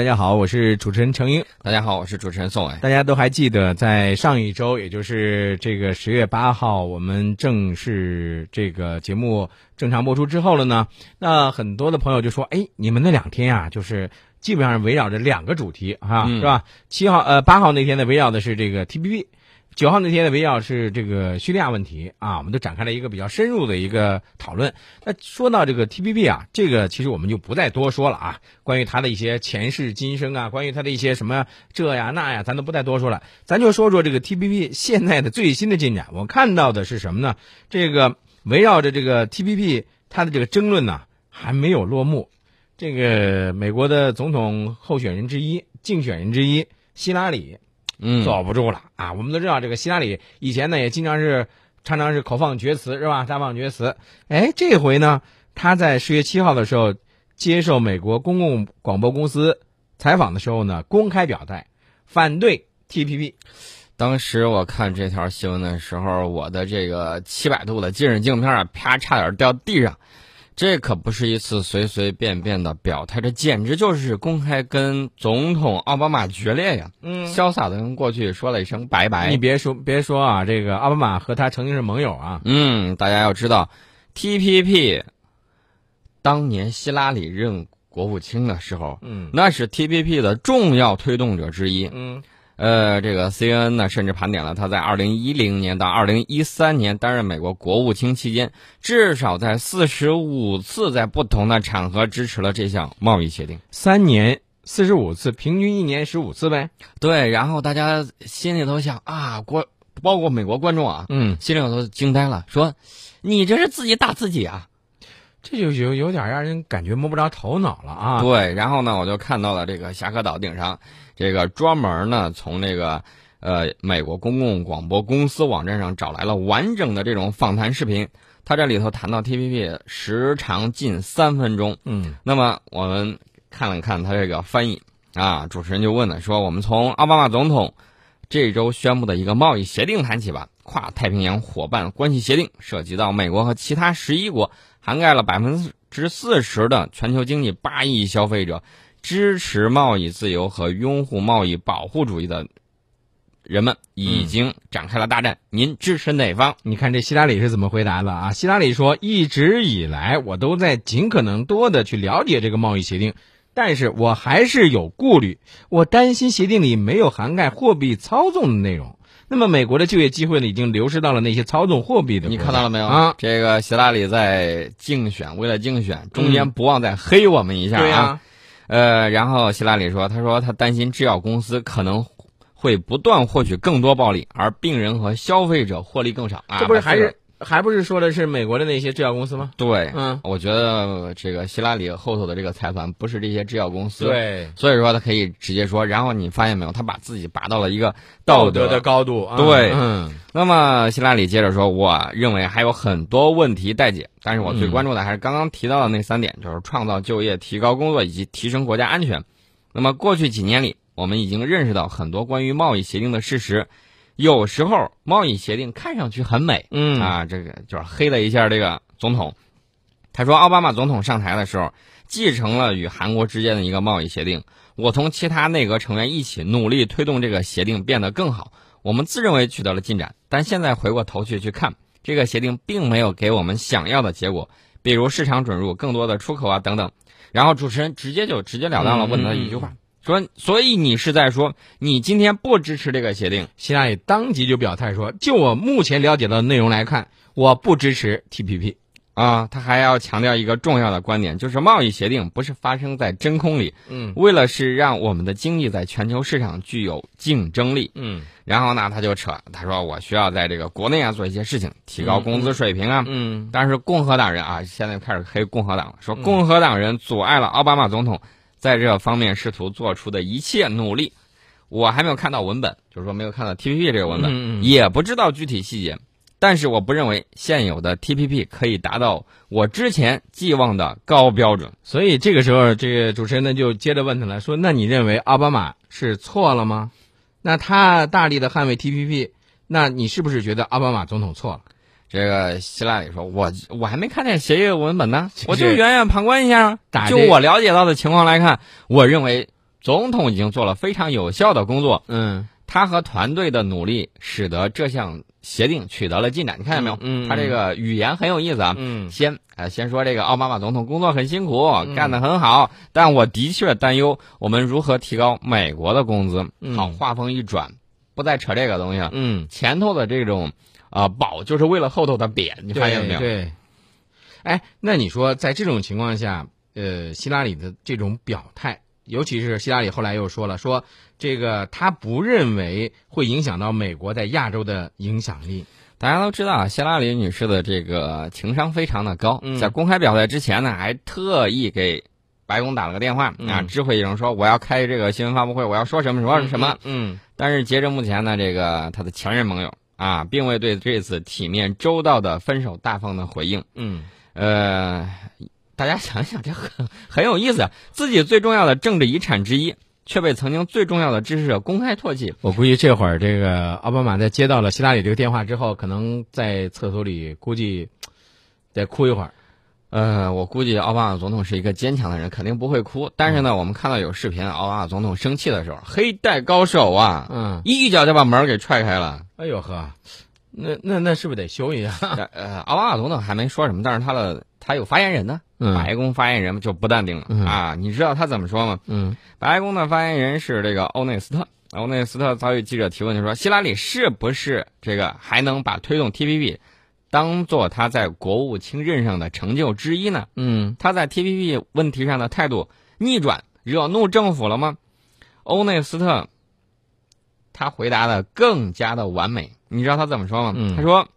大家好，我是主持人程英。大家好，我是主持人宋伟。大家都还记得，在上一周，也就是这个十月八号，我们正式这个节目正常播出之后了呢。那很多的朋友就说：“哎，你们那两天啊，就是基本上围绕着两个主题啊，是吧？七号呃八号那天呢，围绕的是这个 T P P。”九号那天的围绕是这个叙利亚问题啊，我们都展开了一个比较深入的一个讨论。那说到这个 T P P 啊，这个其实我们就不再多说了啊。关于它的一些前世今生啊，关于它的一些什么这呀那呀，咱都不再多说了。咱就说说这个 T P P 现在的最新的进展。我看到的是什么呢？这个围绕着这个 T P P 它的这个争论呢，还没有落幕。这个美国的总统候选人之一、竞选人之一希拉里。嗯，坐不住了啊！我们都知道，这个希拉里以前呢也经常是常常是口放厥词，是吧？大放厥词。哎，这回呢，他在十月七号的时候接受美国公共广播公司采访的时候呢，公开表态反对 TPP。当时我看这条新闻的时候，我的这个七百度的近视镜片啊，啪，差点掉地上。这可不是一次随随便便的表态，这简直就是公开跟总统奥巴马决裂呀！嗯，潇洒的跟过去说了一声拜拜。你别说，别说啊，这个奥巴马和他曾经是盟友啊。嗯，大家要知道，TPP，当年希拉里任国务卿的时候，嗯，那是 TPP 的重要推动者之一。嗯。呃，这个 CNN 呢，甚至盘点了他在二零一零年到二零一三年担任美国国务卿期间，至少在四十五次在不同的场合支持了这项贸易协定。三年四十五次，平均一年十五次呗。对，然后大家心里头想啊，国包括美国观众啊，嗯，心里头都惊呆了，说你这是自己打自己啊，这就有有点让人感觉摸不着头脑了啊。对，然后呢，我就看到了这个侠客岛顶上。这个专门呢，从这个呃美国公共广播公司网站上找来了完整的这种访谈视频。他这里头谈到 TPP 时长近三分钟。嗯，那么我们看了看他这个翻译啊，主持人就问了，说我们从奥巴马总统这周宣布的一个贸易协定谈起吧。跨太平洋伙伴关系协定涉及到美国和其他十一国，涵盖了百分之四十的全球经济，八亿消费者。支持贸易自由和拥护贸易保护主义的人们已经展开了大战。您支持哪方？你看这希拉里是怎么回答的啊？希拉里说：“一直以来，我都在尽可能多的去了解这个贸易协定，但是我还是有顾虑，我担心协定里没有涵盖货币操纵的内容。那么，美国的就业机会呢，已经流失到了那些操纵货币的。你看到了没有啊？这个希拉里在竞选，为了竞选，中间不忘再黑我们一下啊。”呃，然后希拉里说：“他说他担心制药公司可能会不断获取更多暴利，而病人和消费者获利更少啊。”这不是还是还不是说的是美国的那些制药公司吗？对，嗯，我觉得这个希拉里后头的这个财团不是这些制药公司，对，所以说他可以直接说。然后你发现没有，他把自己拔到了一个道德的高度。对，嗯。那么希拉里接着说：“我认为还有很多问题待解，但是我最关注的还是刚刚提到的那三点，就是创造就业、提高工作以及提升国家安全。那么过去几年里，我们已经认识到很多关于贸易协定的事实。有时候贸易协定看上去很美，嗯啊，这个就是黑了一下这个总统。他说，奥巴马总统上台的时候，继承了与韩国之间的一个贸易协定。我同其他内阁成员一起努力推动这个协定变得更好。我们自认为取得了进展，但现在回过头去去看，这个协定并没有给我们想要的结果，比如市场准入、更多的出口啊等等。然后主持人直接就直截了当了问他一句话，说：“所以你是在说你今天不支持这个协定？”希拉里当即就表态说：“就我目前了解到的内容来看，我不支持 TPP。”啊，他还要强调一个重要的观点，就是贸易协定不是发生在真空里，嗯，为了是让我们的经济在全球市场具有竞争力，嗯，然后呢，他就扯，他说我需要在这个国内啊做一些事情，提高工资水平啊，嗯，但是共和党人啊，现在开始黑共和党了，说共和党人阻碍了奥巴马总统在这方面试图做出的一切努力，我还没有看到文本，就是说没有看到 TPP 这个文本，也不知道具体细节。但是我不认为现有的 TPP 可以达到我之前寄望的高标准，所以这个时候，这个主持人呢就接着问他了，说：“那你认为奥巴马是错了吗？那他大力的捍卫 TPP，那你是不是觉得奥巴马总统错了？”这个希拉里说：“我我还没看见协议文本呢，我就远远旁观一下。就我了解到的情况来看，我认为总统已经做了非常有效的工作，嗯他和团队的努力使得这项协定取得了进展。你看见没有？嗯嗯他这个语言很有意思啊。嗯先呃，先说这个奥巴马总统工作很辛苦，嗯干得很好，但我的确担忧我们如何提高美国的工资。嗯好，话锋一转，不再扯这个东西了。嗯，前头的这种啊、保就是为了后头的贬，你发现没有？对。哎，那你说在这种情况下，呃，希拉里的这种表态，尤其是希拉里后来又说了，说这个他不认为会影响到美国在亚洲的影响力。大家都知道，希拉里女士的这个情商非常的高，嗯在公开表态之前呢，还特意给白宫打了个电话、嗯啊，知会一声说我要开这个新闻发布会，我要说什么什么什么。嗯但是截至目前呢，这个他的前任盟友啊，并未对这次体面周到的分手大方的回应。嗯呃，大家想想，这很很有意思啊，自己最重要的政治遗产之一，却被曾经最重要的支持者公开唾弃。我估计这会儿这个奥巴马在接到了希拉里这个电话之后，可能在厕所里估计得哭一会儿。呃，我估计奥巴马总统是一个坚强的人，肯定不会哭。但是呢，我们看到有视频，奥巴马总统生气的时候，黑带高手啊，嗯，一脚就把门给踹开了。哎呦呵，那那那是不是得修一下？呃，奥巴马总统还没说什么，但是他的他有发言人呢，嗯白宫发言人就不淡定了、嗯啊。你知道他怎么说吗？嗯白宫的发言人是这个欧内斯特。欧内斯特遭遇记者提问就说，希拉里是不是这个还能把推动 TPP 当做他在国务卿任上的成就之一呢？嗯他在 TPP 问题上的态度逆转，惹怒政府了吗？欧内斯特他回答的更加的完美。你知道他怎么说吗？嗯他说，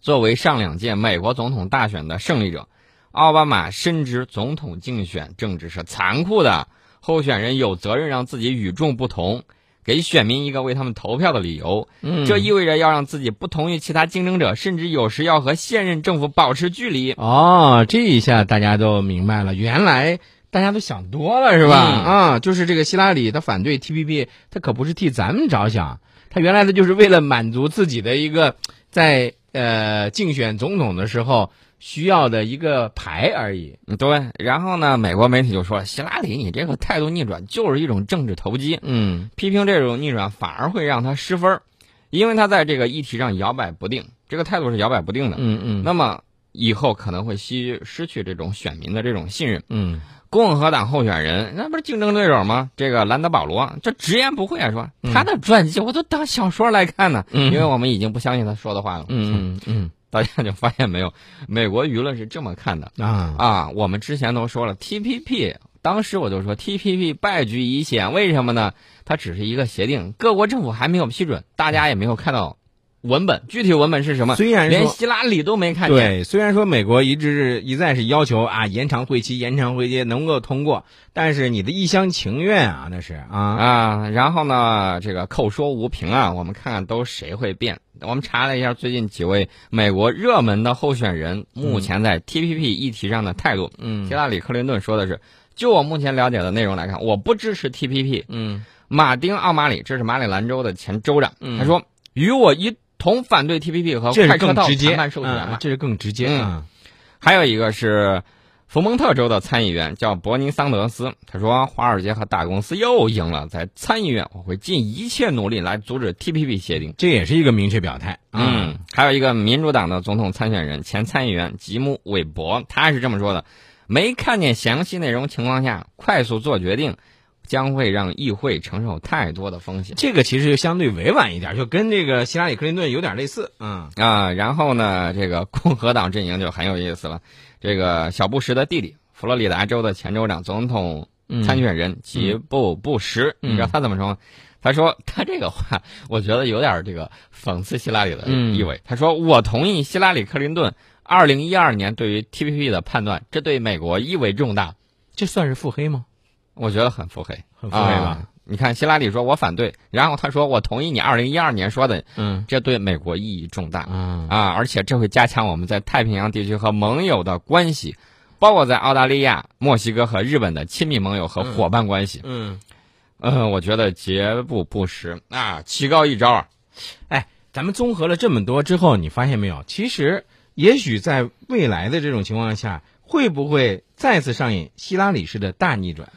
作为上两届美国总统大选的胜利者，奥巴马深知总统竞选政治是残酷的，候选人有责任让自己与众不同，给选民一个为他们投票的理由。嗯，这意味着要让自己不同于其他竞争者，甚至有时要和现任政府保持距离。哦，这一下大家都明白了，原来大家都想多了是吧？嗯啊，就是这个希拉里他反对 TPP，他可不是替咱们着想，他原来的就是为了满足自己的一个在呃竞选总统的时候需要的一个牌而已。嗯对，然后呢，美国媒体就说，希拉里你这个态度逆转就是一种政治投机，嗯批评这种逆转反而会让他失分儿，因为他在这个议题上摇摆不定，这个态度是摇摆不定的。嗯嗯那么以后可能会失失去这种选民的这种信任。嗯共和党候选人那不是竞争对手吗？这个兰德保罗这直言不讳啊，说嗯他的传记我都当小说来看呢，嗯因为我们已经不相信他说的话了。嗯嗯大家就发现没有，美国舆论是这么看的。嗯啊啊，我们之前都说了 TPP，当时我就说 TPP 败局已显，为什么呢？它只是一个协定，各国政府还没有批准，大家也没有看到文本，具体文本是什么，虽然连希拉里都没看见。对，虽然说美国一直是一再是要求啊延长会期，延长会期能够通过，但是你的一厢情愿啊，那是啊啊，然后呢，这个口说无凭啊，我们看看都谁会变。我们查了一下最近几位美国热门的候选人目前在 TPP 议题上的态度。嗯希拉里·克林顿说的是，就我目前了解的内容来看，我不支持 TPP。嗯马丁·奥马里，这是马里兰州的前州长，嗯他说与我一同反对 TPP 和这是快车道更直接谈判授权嘛。啊这是更直接嗯。啊。还有一个是佛蒙特州的参议员叫伯尼桑德斯，他说华尔街和大公司又赢了，在参议院我会尽一切努力来阻止 TPP 协定。这也是一个明确表态啊。嗯，还有一个民主党的总统参选人前参议员吉姆·韦伯，他是这么说的：没看见详细内容情况下快速做决定，将会让议会承受太多的风险。这个其实就相对委婉一点，就跟这个希拉里·克林顿有点类似嗯啊，然后呢，这个共和党阵营就很有意思了。这个小布什的弟弟，佛罗里达州的前州长、总统参选人吉布·布什，嗯你知道他怎么说吗？他说他这个话，我觉得有点这个讽刺希拉里的嗯意味。他说：“我同意希拉里·克林顿二零一二年对于 TPP 的判断，这对美国意味重大。这算是腹黑吗？我觉得很腹黑，很腹黑吧啊你看，希拉里说我反对，然后他说我同意你二零一二年说的，嗯这对美国意义重大。嗯啊，而且这会加强我们在太平洋地区和盟友的关系，包括在澳大利亚、墨西哥和日本的亲密盟友和伙伴关系。嗯，嗯、我觉得绝不不实啊，棋高一招啊。哎，咱们综合了这么多之后，你发现没有？其实也许在未来的这种情况下，会不会再次上演希拉里式的大逆转？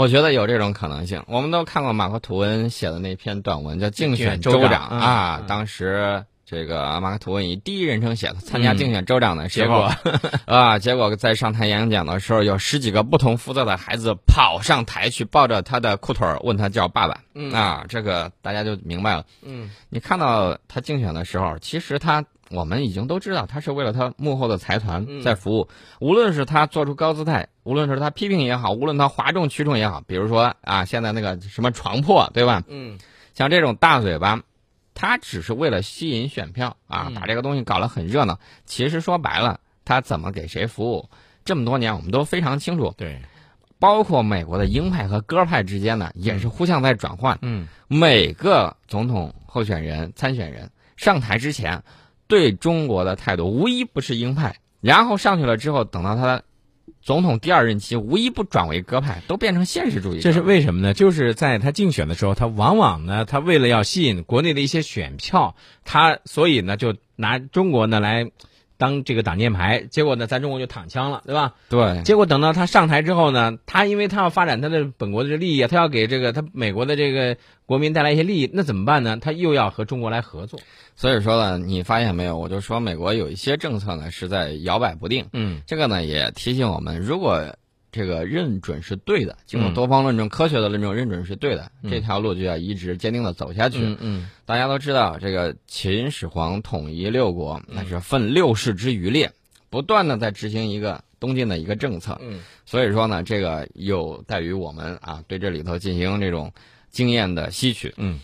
我觉得有这种可能性。我们都看过马克吐温写的那篇短文，叫《竞选州长》嗯啊。嗯当时这个马克吐温以第一人称写的，参加嗯竞选州长的时候、结 果啊，结果在上台演讲的时候，有十几个不同肤色的孩子跑上台去抱着他的裤腿儿问他叫爸爸。嗯啊，这个大家就明白了。嗯你看到他竞选的时候，其实他我们已经都知道，他是为了他幕后的财团嗯在服务。无论是他做出高姿态，无论是他批评也好，无论他哗众取宠也好，比如说啊，现在那个什么床破，对吧？嗯像这种大嘴巴，他只是为了吸引选票啊，嗯把这个东西搞得很热闹。其实说白了，他怎么给谁服务，这么多年我们都非常清楚。对包括美国的鹰派和鸽派之间呢，也是互相在转换。嗯每个总统候选人、参选人上台之前，对中国的态度无一不是鹰派，然后上去了之后，等到他总统第二任期，无一不转为鸽派，都变成现实主义。这是为什么呢？就是在他竞选的时候，他往往呢，他为了要吸引国内的一些选票，他所以呢就拿中国呢来当这个挡箭牌，结果呢咱中国就躺枪了，对吧？对结果等到他上台之后呢，他因为他要发展他的本国的利益啊，他要给这个他美国的这个国民带来一些利益，那怎么办呢？他又要和中国来合作。所以说呢，你发现没有？我就说美国有一些政策呢是在摇摆不定。嗯这个呢也提醒我们，如果这个认准是对的，经过嗯多方论证、科学的论证，认准是对的，嗯这条路就要一直坚定的走下去。嗯嗯大家都知道，这个秦始皇统一六国，嗯那是分六世之余烈，不断的在执行一个东晋的一个政策。嗯所以说呢，这个有待于我们啊，对这里头进行这种经验的吸取。嗯。